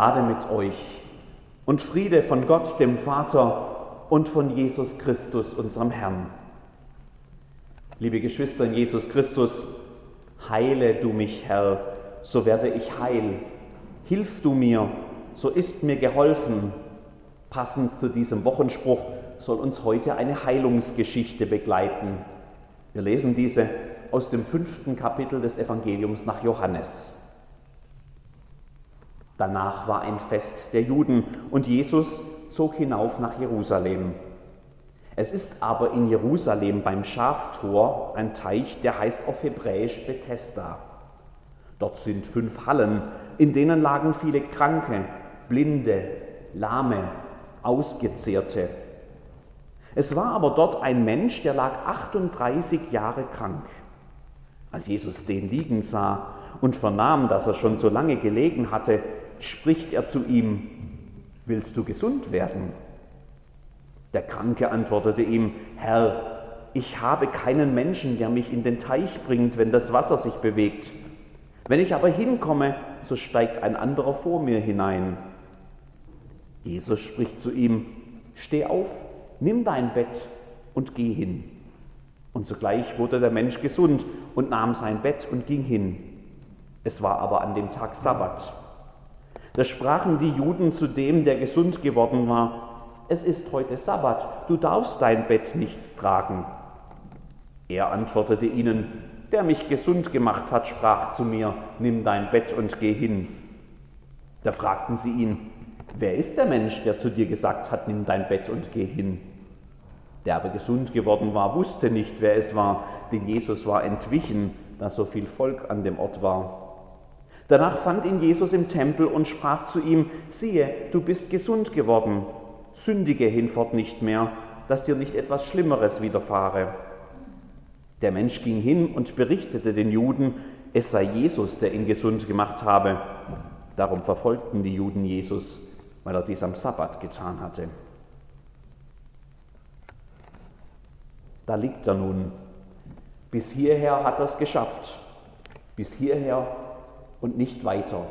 Gnade mit euch und Friede von Gott, dem Vater und von Jesus Christus, unserem Herrn. Liebe Geschwister in Jesus Christus, heile du mich, Herr, so werde ich heil. Hilf du mir, so ist mir geholfen. Passend zu diesem Wochenspruch soll uns heute eine Heilungsgeschichte begleiten. Wir lesen diese aus dem fünften Kapitel des Evangeliums nach Johannes. Danach war ein Fest der Juden und Jesus zog hinauf nach Jerusalem. Es ist aber in Jerusalem beim Schaftor ein Teich, der heißt auf Hebräisch Bethesda. Dort sind fünf Hallen, in denen lagen viele Kranke, Blinde, Lahme, Ausgezehrte. Es war aber dort ein Mensch, der lag 38 Jahre krank. Als Jesus den liegen sah und vernahm, dass er schon so lange gelegen hatte, spricht er zu ihm, willst du gesund werden? Der Kranke antwortete ihm, Herr, ich habe keinen Menschen, der mich in den Teich bringt, wenn das Wasser sich bewegt. Wenn ich aber hinkomme, so steigt ein anderer vor mir hinein. Jesus spricht zu ihm, steh auf, nimm dein Bett und geh hin. Und sogleich wurde der Mensch gesund und nahm sein Bett und ging hin. Es war aber an dem Tag Sabbat. Da sprachen die Juden zu dem, der gesund geworden war, es ist heute Sabbat, du darfst dein Bett nicht tragen. Er antwortete ihnen, der mich gesund gemacht hat, sprach zu mir, nimm dein Bett und geh hin. Da fragten sie ihn, wer ist der Mensch, der zu dir gesagt hat, nimm dein Bett und geh hin? Der aber gesund geworden war, wusste nicht, wer es war, denn Jesus war entwichen, da so viel Volk an dem Ort war. Danach fand ihn Jesus im Tempel und sprach zu ihm, siehe, du bist gesund geworden, sündige hinfort nicht mehr, dass dir nicht etwas Schlimmeres widerfahre. Der Mensch ging hin und berichtete den Juden, es sei Jesus, der ihn gesund gemacht habe. Darum verfolgten die Juden Jesus, weil er dies am Sabbat getan hatte. Da liegt er nun. Bis hierher hat er es geschafft. Bis hierher und nicht weiter.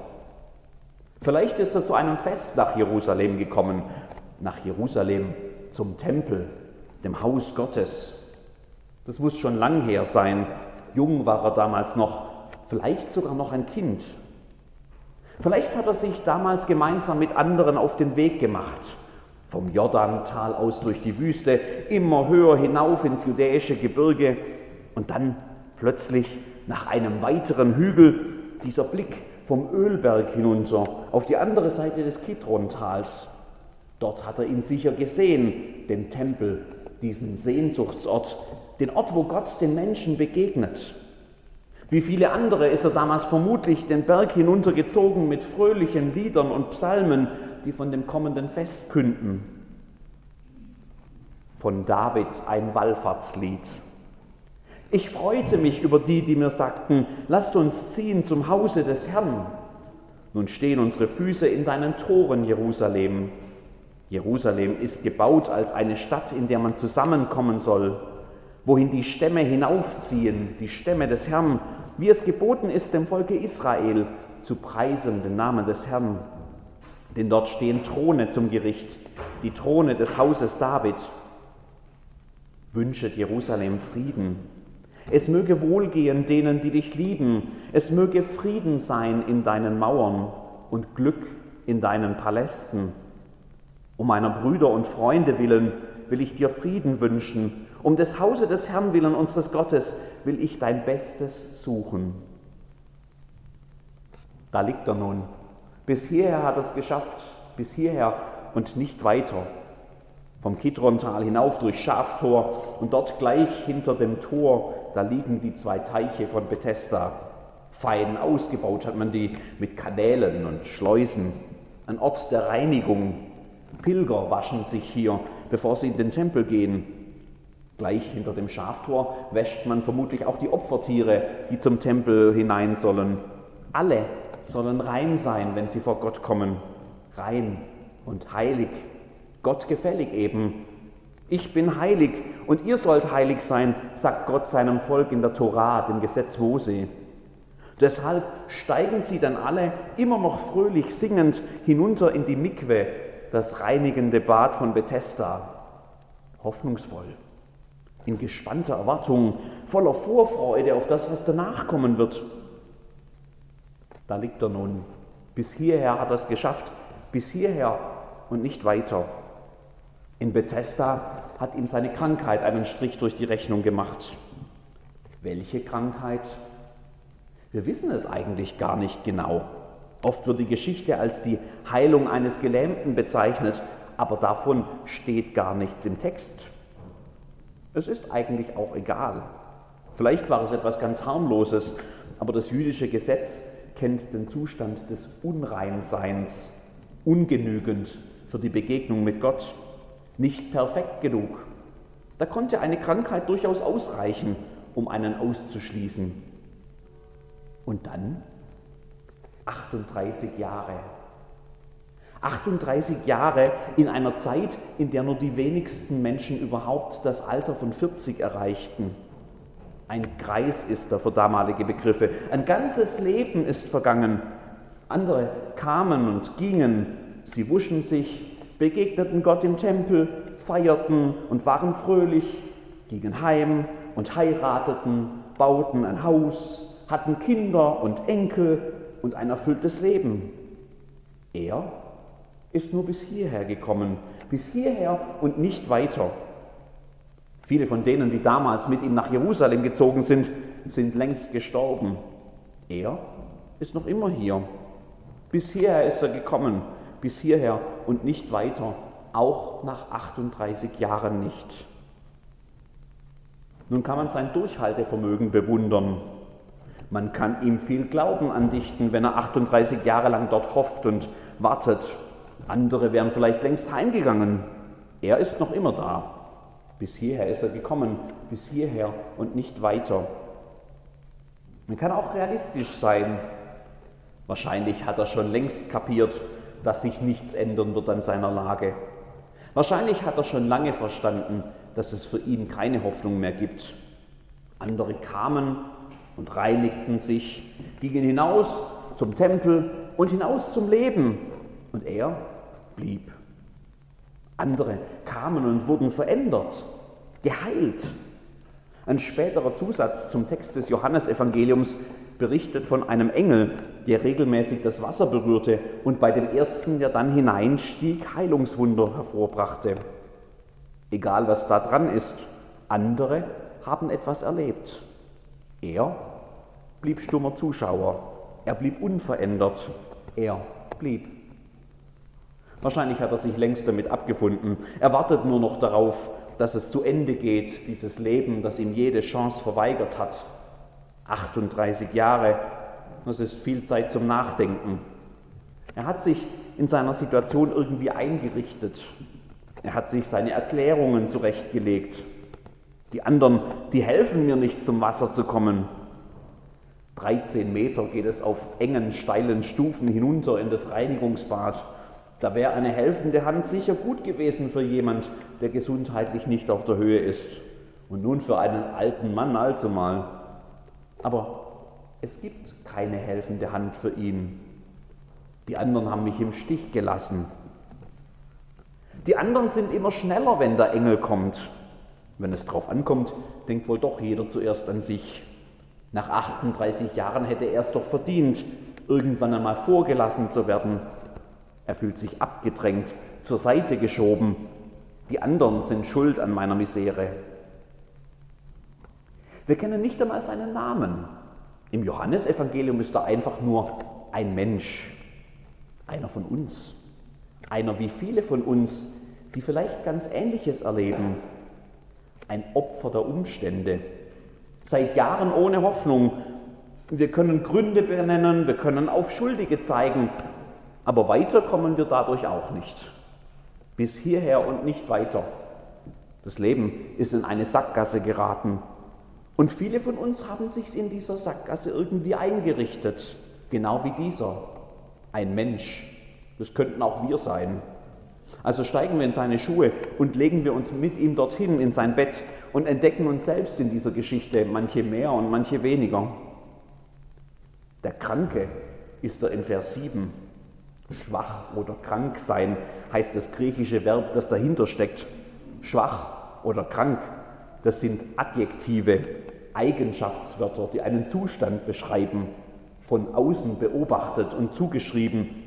Vielleicht ist er zu einem Fest nach Jerusalem gekommen, nach Jerusalem zum Tempel, dem Haus Gottes. Das muss schon lang her sein. Jung war er damals noch, vielleicht sogar noch ein Kind. Vielleicht hat er sich damals gemeinsam mit anderen auf den Weg gemacht, vom Jordantal aus durch die Wüste, immer höher hinauf ins judäische Gebirge und dann plötzlich nach einem weiteren Hügel dieser Blick vom Ölberg hinunter auf die andere Seite des Kidrontals. Dort hat er ihn sicher gesehen, den Tempel, diesen Sehnsuchtsort, den Ort, wo Gott den Menschen begegnet. Wie viele andere ist er damals vermutlich den Berg hinuntergezogen mit fröhlichen Liedern und Psalmen, die von dem kommenden Fest künden. Von David ein Wallfahrtslied. Ich freute mich über die, die mir sagten, lasst uns ziehen zum Hause des Herrn. Nun stehen unsere Füße in deinen Toren, Jerusalem. Jerusalem ist gebaut als eine Stadt, in der man zusammenkommen soll, wohin die Stämme hinaufziehen, die Stämme des Herrn, wie es geboten ist dem Volke Israel, zu preisen den Namen des Herrn. Denn dort stehen Throne zum Gericht, die Throne des Hauses David. Wünscht Jerusalem Frieden, es möge wohlgehen denen, die dich lieben. Es möge Frieden sein in deinen Mauern und Glück in deinen Palästen. Um meiner Brüder und Freunde willen will ich dir Frieden wünschen. Um des Hause des Herrn willen unseres Gottes will ich dein Bestes suchen. Da liegt er nun. Bis hierher hat er es geschafft, bis hierher und nicht weiter. Vom Kidrontal hinauf durch Schaftor und dort gleich hinter dem Tor da liegen die zwei Teiche von Bethesda. Fein ausgebaut hat man die mit Kanälen und Schleusen. Ein Ort der Reinigung. Pilger waschen sich hier, bevor sie in den Tempel gehen. Gleich hinter dem Schaftor wäscht man vermutlich auch die Opfertiere, die zum Tempel hinein sollen. Alle sollen rein sein, wenn sie vor Gott kommen. Rein und heilig. Gott gefällig eben. Ich bin heilig und ihr sollt heilig sein, sagt Gott seinem Volk in der Torah, dem Gesetz Mose. Deshalb steigen sie dann alle immer noch fröhlich singend hinunter in die Mikwe, das reinigende Bad von Bethesda. Hoffnungsvoll, in gespannter Erwartung, voller Vorfreude auf das, was danach kommen wird. Da liegt er nun. Bis hierher hat er es geschafft, bis hierher und nicht weiter. In Bethesda hat ihm seine Krankheit einen Strich durch die Rechnung gemacht. Welche Krankheit? Wir wissen es eigentlich gar nicht genau. Oft wird die Geschichte als die Heilung eines Gelähmten bezeichnet, aber davon steht gar nichts im Text. Es ist eigentlich auch egal. Vielleicht war es etwas ganz harmloses, aber das jüdische Gesetz kennt den Zustand des Unreinseins, ungenügend für die Begegnung mit Gott, nicht perfekt genug. Da konnte eine Krankheit durchaus ausreichen, um einen auszuschließen. Und dann 38 Jahre. 38 Jahre in einer Zeit, in der nur die wenigsten Menschen überhaupt das Alter von 40 erreichten. Ein Kreis ist er für damalige Begriffe. Ein ganzes Leben ist vergangen. Andere kamen und gingen. Sie wuschen sich, begegneten Gott im Tempel, feierten und waren fröhlich, gingen heim und heirateten, bauten ein Haus, hatten Kinder und Enkel und ein erfülltes Leben. Er ist nur bis hierher gekommen, bis hierher und nicht weiter. Viele von denen, die damals mit ihm nach Jerusalem gezogen sind, sind längst gestorben. Er ist noch immer hier. Bis hierher ist er gekommen, bis hierher und nicht weiter, auch nach 38 Jahren nicht. Nun kann man sein Durchhaltevermögen bewundern. Man kann ihm viel Glauben andichten, wenn er 38 Jahre lang dort hofft und wartet. Andere wären vielleicht längst heimgegangen. Er ist noch immer da. Bis hierher ist er gekommen, bis hierher und nicht weiter. Man kann auch realistisch sein. Wahrscheinlich hat er schon längst kapiert, dass sich nichts ändern wird an seiner Lage. Wahrscheinlich hat er schon lange verstanden, dass es für ihn keine Hoffnung mehr gibt. Andere kamen und reinigten sich, gingen hinaus zum Tempel und hinaus zum Leben. Und er blieb. Andere kamen und wurden verändert, geheilt. Ein späterer Zusatz zum Text des Johannesevangeliums berichtet von einem Engel, der regelmäßig das Wasser berührte und bei dem ersten, der dann hineinstieg, Heilungswunder hervorbrachte. Egal was da dran ist, andere haben etwas erlebt. Er blieb stummer Zuschauer. Er blieb unverändert. Er blieb. Wahrscheinlich hat er sich längst damit abgefunden. Er wartet nur noch darauf, dass es zu Ende geht, dieses Leben, das ihm jede Chance verweigert hat. 38 Jahre, das ist viel Zeit zum Nachdenken. Er hat sich in seiner Situation irgendwie eingerichtet. Er hat sich seine Erklärungen zurechtgelegt. Die anderen, die helfen mir nicht zum Wasser zu kommen. 13 Meter geht es auf engen, steilen Stufen hinunter in das Reinigungsbad. Da wäre eine helfende Hand sicher gut gewesen für jemand, der gesundheitlich nicht auf der Höhe ist. Und nun für einen alten Mann allzumal. Aber es gibt keine helfende Hand für ihn. Die anderen haben mich im Stich gelassen. Die anderen sind immer schneller, wenn der Engel kommt. Wenn es drauf ankommt, denkt wohl doch jeder zuerst an sich. Nach 38 Jahren hätte er es doch verdient, irgendwann einmal vorgelassen zu werden. Er fühlt sich abgedrängt, zur Seite geschoben. Die anderen sind schuld an meiner Misere. Wir kennen nicht einmal seinen Namen. Im Johannesevangelium ist er einfach nur ein Mensch, einer von uns, einer wie viele von uns, die vielleicht ganz Ähnliches erleben, ein Opfer der Umstände, seit Jahren ohne Hoffnung. Wir können Gründe benennen, wir können auf Schuldige zeigen, aber weiter kommen wir dadurch auch nicht. Bis hierher und nicht weiter. Das Leben ist in eine Sackgasse geraten. Und viele von uns haben sich in dieser Sackgasse irgendwie eingerichtet, genau wie dieser. Ein Mensch. Das könnten auch wir sein. Also steigen wir in seine Schuhe und legen wir uns mit ihm dorthin in sein Bett und entdecken uns selbst in dieser Geschichte, manche mehr und manche weniger. Der Kranke ist er in Vers 7. Schwach oder krank sein heißt das griechische Verb, das dahinter steckt. Schwach oder krank, das sind Adjektive, Eigenschaftswörter, die einen Zustand beschreiben, von außen beobachtet und zugeschrieben.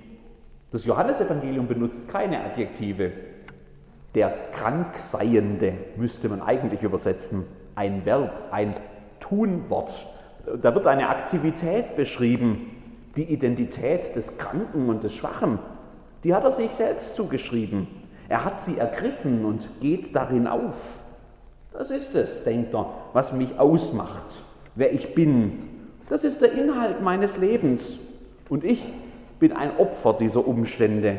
Das Johannesevangelium benutzt keine Adjektive. Der Krankseiende müsste man eigentlich übersetzen. Ein Verb, ein Tunwort. Da wird eine Aktivität beschrieben, die Identität des Kranken und des Schwachen. Die hat er sich selbst zugeschrieben. Er hat sie ergriffen und geht darin auf. Das ist es, denkt er, was mich ausmacht, wer ich bin. Das ist der Inhalt meines Lebens. Und ich bin ein Opfer dieser Umstände.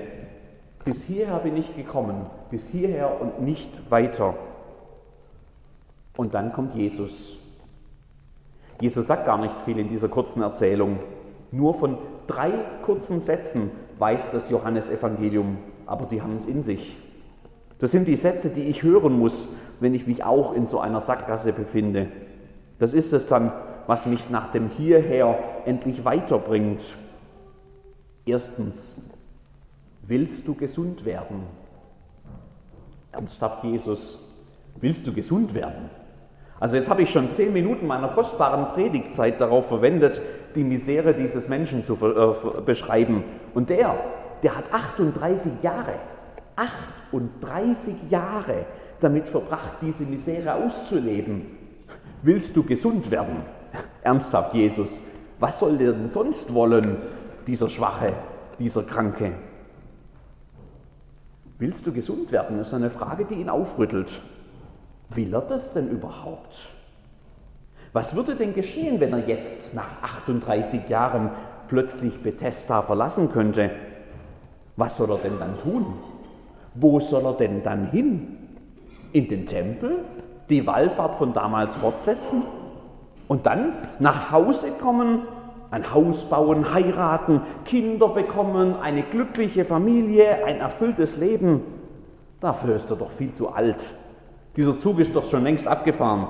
Bis hierher bin ich gekommen, bis hierher und nicht weiter. Und dann kommt Jesus. Jesus sagt gar nicht viel in dieser kurzen Erzählung. Nur von drei kurzen Sätzen weiß das Johannesevangelium, aber die haben es in sich. Das sind die Sätze, die ich hören muss, wenn ich mich auch in so einer Sackgasse befinde. Das ist es dann, was mich nach dem Hierher endlich weiterbringt. Erstens, willst du gesund werden? Ernsthaft, Jesus, willst du gesund werden? Also jetzt habe ich schon zehn Minuten meiner kostbaren Predigtzeit darauf verwendet, die Misere dieses Menschen zu äh, beschreiben. Und der, der hat 38 Jahre, 38 Jahre damit verbracht, diese Misere auszuleben. Willst du gesund werden? Ernsthaft, Jesus, was soll denn sonst wollen, dieser Schwache, dieser Kranke? Willst du gesund werden? Das ist eine Frage, die ihn aufrüttelt. Will er das denn überhaupt? Was würde denn geschehen, wenn er jetzt nach 38 Jahren plötzlich Bethesda verlassen könnte? Was soll er denn dann tun? Wo soll er denn dann hin? In den Tempel? Die Wallfahrt von damals fortsetzen? Und dann nach Hause kommen, ein Haus bauen, heiraten, Kinder bekommen, eine glückliche Familie, ein erfülltes Leben? Dafür ist er doch viel zu alt. Dieser Zug ist doch schon längst abgefahren.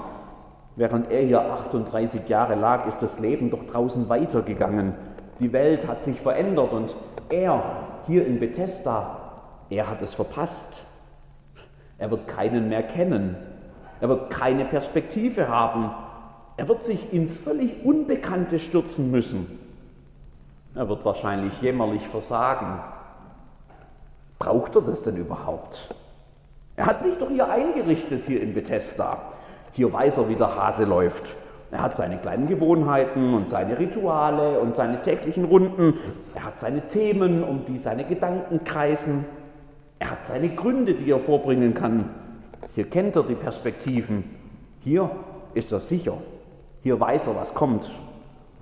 Während er hier 38 Jahre lag, ist das Leben doch draußen weitergegangen. Die Welt hat sich verändert und er hier in Bethesda, er hat es verpasst. Er wird keinen mehr kennen. Er wird keine Perspektive haben. Er wird sich ins völlig Unbekannte stürzen müssen. Er wird wahrscheinlich jämmerlich versagen. Braucht er das denn überhaupt? Er hat sich doch hier eingerichtet, hier in Bethesda. Hier weiß er, wie der Hase läuft. Er hat seine kleinen Gewohnheiten und seine Rituale und seine täglichen Runden. Er hat seine Themen, um die seine Gedanken kreisen. Er hat seine Gründe, die er vorbringen kann. Hier kennt er die Perspektiven. Hier ist er sicher. Hier weiß er, was kommt.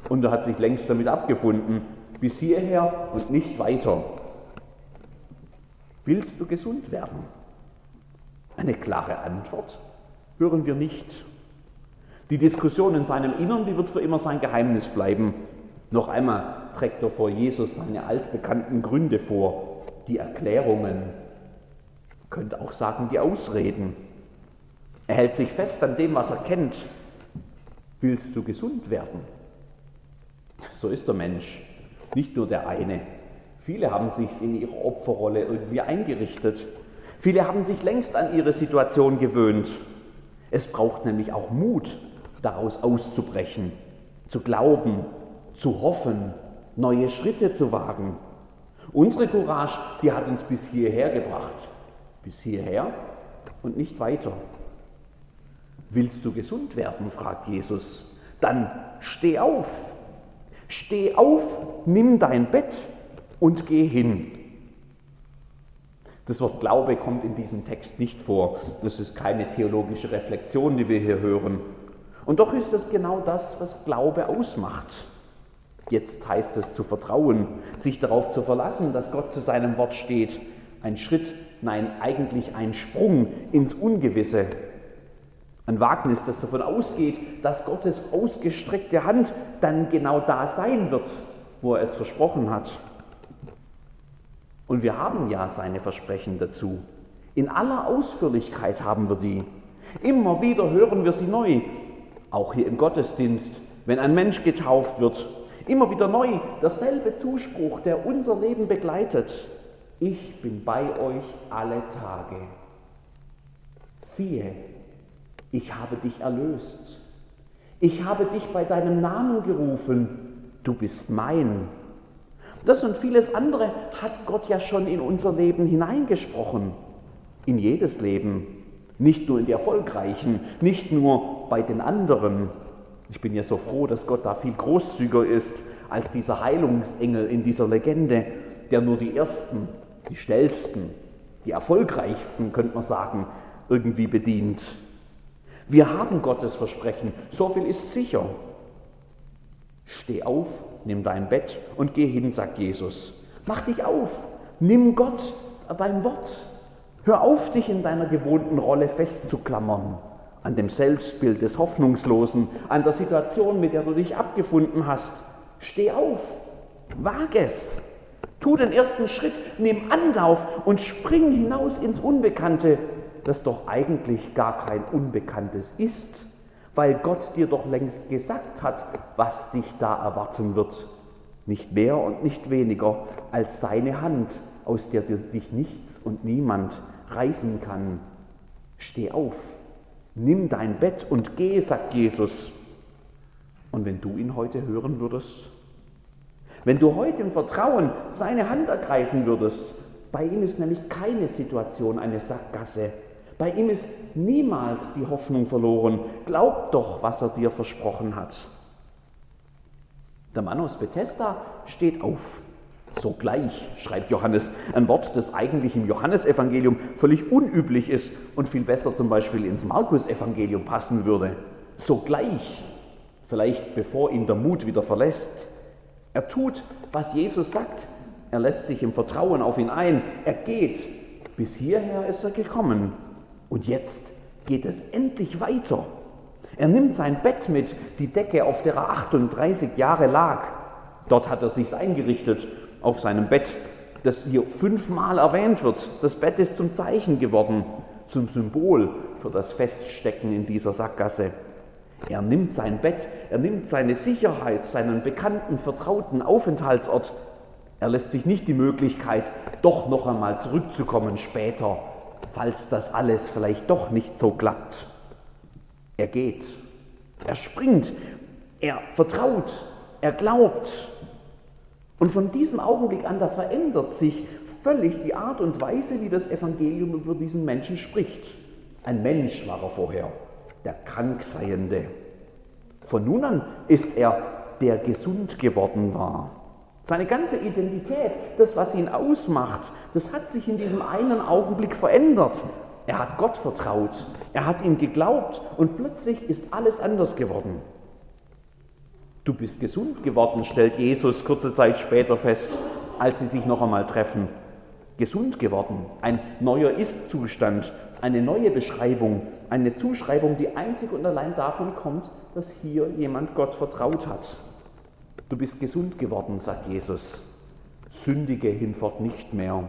Und er hat sich längst damit abgefunden. Bis hierher und nicht weiter. Willst du gesund werden? Eine klare Antwort hören wir nicht. Die Diskussion in seinem Innern, die wird für immer sein Geheimnis bleiben. Noch einmal trägt er vor Jesus seine altbekannten Gründe vor, die Erklärungen, könnte auch sagen die Ausreden. Er hält sich fest an dem, was er kennt. Willst du gesund werden? So ist der Mensch, nicht nur der eine. Viele haben sich in ihrer Opferrolle irgendwie eingerichtet. Viele haben sich längst an ihre Situation gewöhnt. Es braucht nämlich auch Mut, daraus auszubrechen, zu glauben, zu hoffen, neue Schritte zu wagen. Unsere Courage, die hat uns bis hierher gebracht. Bis hierher und nicht weiter. Willst du gesund werden? fragt Jesus. Dann steh auf. Steh auf, nimm dein Bett und geh hin. Das Wort Glaube kommt in diesem Text nicht vor. Das ist keine theologische Reflexion, die wir hier hören. Und doch ist es genau das, was Glaube ausmacht. Jetzt heißt es zu vertrauen, sich darauf zu verlassen, dass Gott zu seinem Wort steht. Ein Schritt, nein, eigentlich ein Sprung ins Ungewisse. Ein Wagnis, das davon ausgeht, dass Gottes ausgestreckte Hand dann genau da sein wird, wo er es versprochen hat. Und wir haben ja seine Versprechen dazu. In aller Ausführlichkeit haben wir die. Immer wieder hören wir sie neu. Auch hier im Gottesdienst, wenn ein Mensch getauft wird. Immer wieder neu derselbe Zuspruch, der unser Leben begleitet. Ich bin bei euch alle Tage. Siehe, ich habe dich erlöst. Ich habe dich bei deinem Namen gerufen. Du bist mein. Das und vieles andere hat Gott ja schon in unser Leben hineingesprochen. In jedes Leben. Nicht nur in die Erfolgreichen, nicht nur bei den anderen. Ich bin ja so froh, dass Gott da viel großzügiger ist als dieser Heilungsengel in dieser Legende, der nur die Ersten, die Schnellsten, die Erfolgreichsten, könnte man sagen, irgendwie bedient. Wir haben Gottes Versprechen, so viel ist sicher. Steh auf, nimm dein Bett und geh hin, sagt Jesus. Mach dich auf, nimm Gott beim Wort. Hör auf, dich in deiner gewohnten Rolle festzuklammern, an dem Selbstbild des Hoffnungslosen, an der Situation, mit der du dich abgefunden hast. Steh auf, wag es, tu den ersten Schritt, nimm Anlauf und spring hinaus ins Unbekannte, das doch eigentlich gar kein Unbekanntes ist weil Gott dir doch längst gesagt hat, was dich da erwarten wird. Nicht mehr und nicht weniger als seine Hand, aus der dich nichts und niemand reißen kann. Steh auf, nimm dein Bett und geh, sagt Jesus. Und wenn du ihn heute hören würdest, wenn du heute im Vertrauen seine Hand ergreifen würdest, bei ihm ist nämlich keine Situation eine Sackgasse, bei ihm ist niemals die Hoffnung verloren. Glaub doch, was er dir versprochen hat. Der Mann aus Bethesda steht auf. Sogleich, schreibt Johannes, ein Wort, das eigentlich im Johannesevangelium völlig unüblich ist und viel besser zum Beispiel ins Markus-Evangelium passen würde. Sogleich, vielleicht bevor ihn der Mut wieder verlässt. Er tut, was Jesus sagt. Er lässt sich im Vertrauen auf ihn ein. Er geht. Bis hierher ist er gekommen. Und jetzt geht es endlich weiter. Er nimmt sein Bett mit, die Decke, auf der er 38 Jahre lag. Dort hat er sich eingerichtet, auf seinem Bett, das hier fünfmal erwähnt wird. Das Bett ist zum Zeichen geworden, zum Symbol für das Feststecken in dieser Sackgasse. Er nimmt sein Bett, er nimmt seine Sicherheit, seinen bekannten, vertrauten Aufenthaltsort. Er lässt sich nicht die Möglichkeit, doch noch einmal zurückzukommen später falls das alles vielleicht doch nicht so klappt. Er geht, er springt, er vertraut, er glaubt. Und von diesem Augenblick an, da verändert sich völlig die Art und Weise, wie das Evangelium über diesen Menschen spricht. Ein Mensch war er vorher, der Krankseiende. Von nun an ist er, der gesund geworden war. Seine ganze Identität, das, was ihn ausmacht, das hat sich in diesem einen Augenblick verändert. Er hat Gott vertraut, er hat ihm geglaubt und plötzlich ist alles anders geworden. Du bist gesund geworden, stellt Jesus kurze Zeit später fest, als sie sich noch einmal treffen. Gesund geworden, ein neuer Ist-Zustand, eine neue Beschreibung, eine Zuschreibung, die einzig und allein davon kommt, dass hier jemand Gott vertraut hat. Du bist gesund geworden, sagt Jesus. Sündige hinfort nicht mehr.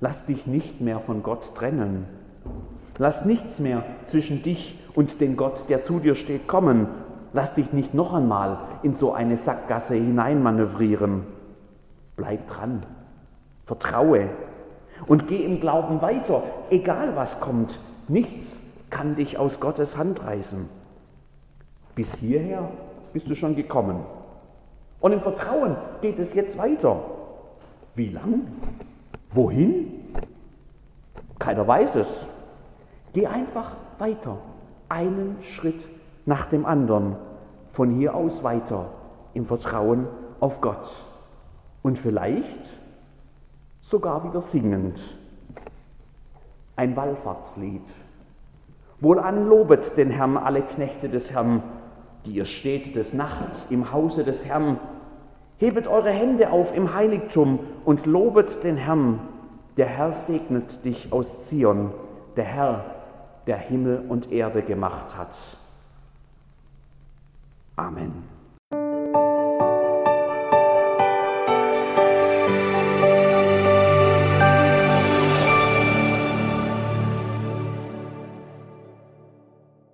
Lass dich nicht mehr von Gott trennen. Lass nichts mehr zwischen dich und den Gott, der zu dir steht, kommen. Lass dich nicht noch einmal in so eine Sackgasse hineinmanövrieren. Bleib dran. Vertraue. Und geh im Glauben weiter, egal was kommt. Nichts kann dich aus Gottes Hand reißen. Bis hierher bist du schon gekommen. Und im Vertrauen geht es jetzt weiter. Wie lang? Wohin? Keiner weiß es. Geh einfach weiter, einen Schritt nach dem anderen, von hier aus weiter, im Vertrauen auf Gott. Und vielleicht sogar wieder singend. Ein Wallfahrtslied. Wohlan lobet den Herrn alle Knechte des Herrn, die ihr steht des Nachts im Hause des Herrn. Hebet eure Hände auf im Heiligtum und lobet den Herrn. Der Herr segnet dich aus Zion, der Herr, der Himmel und Erde gemacht hat. Amen.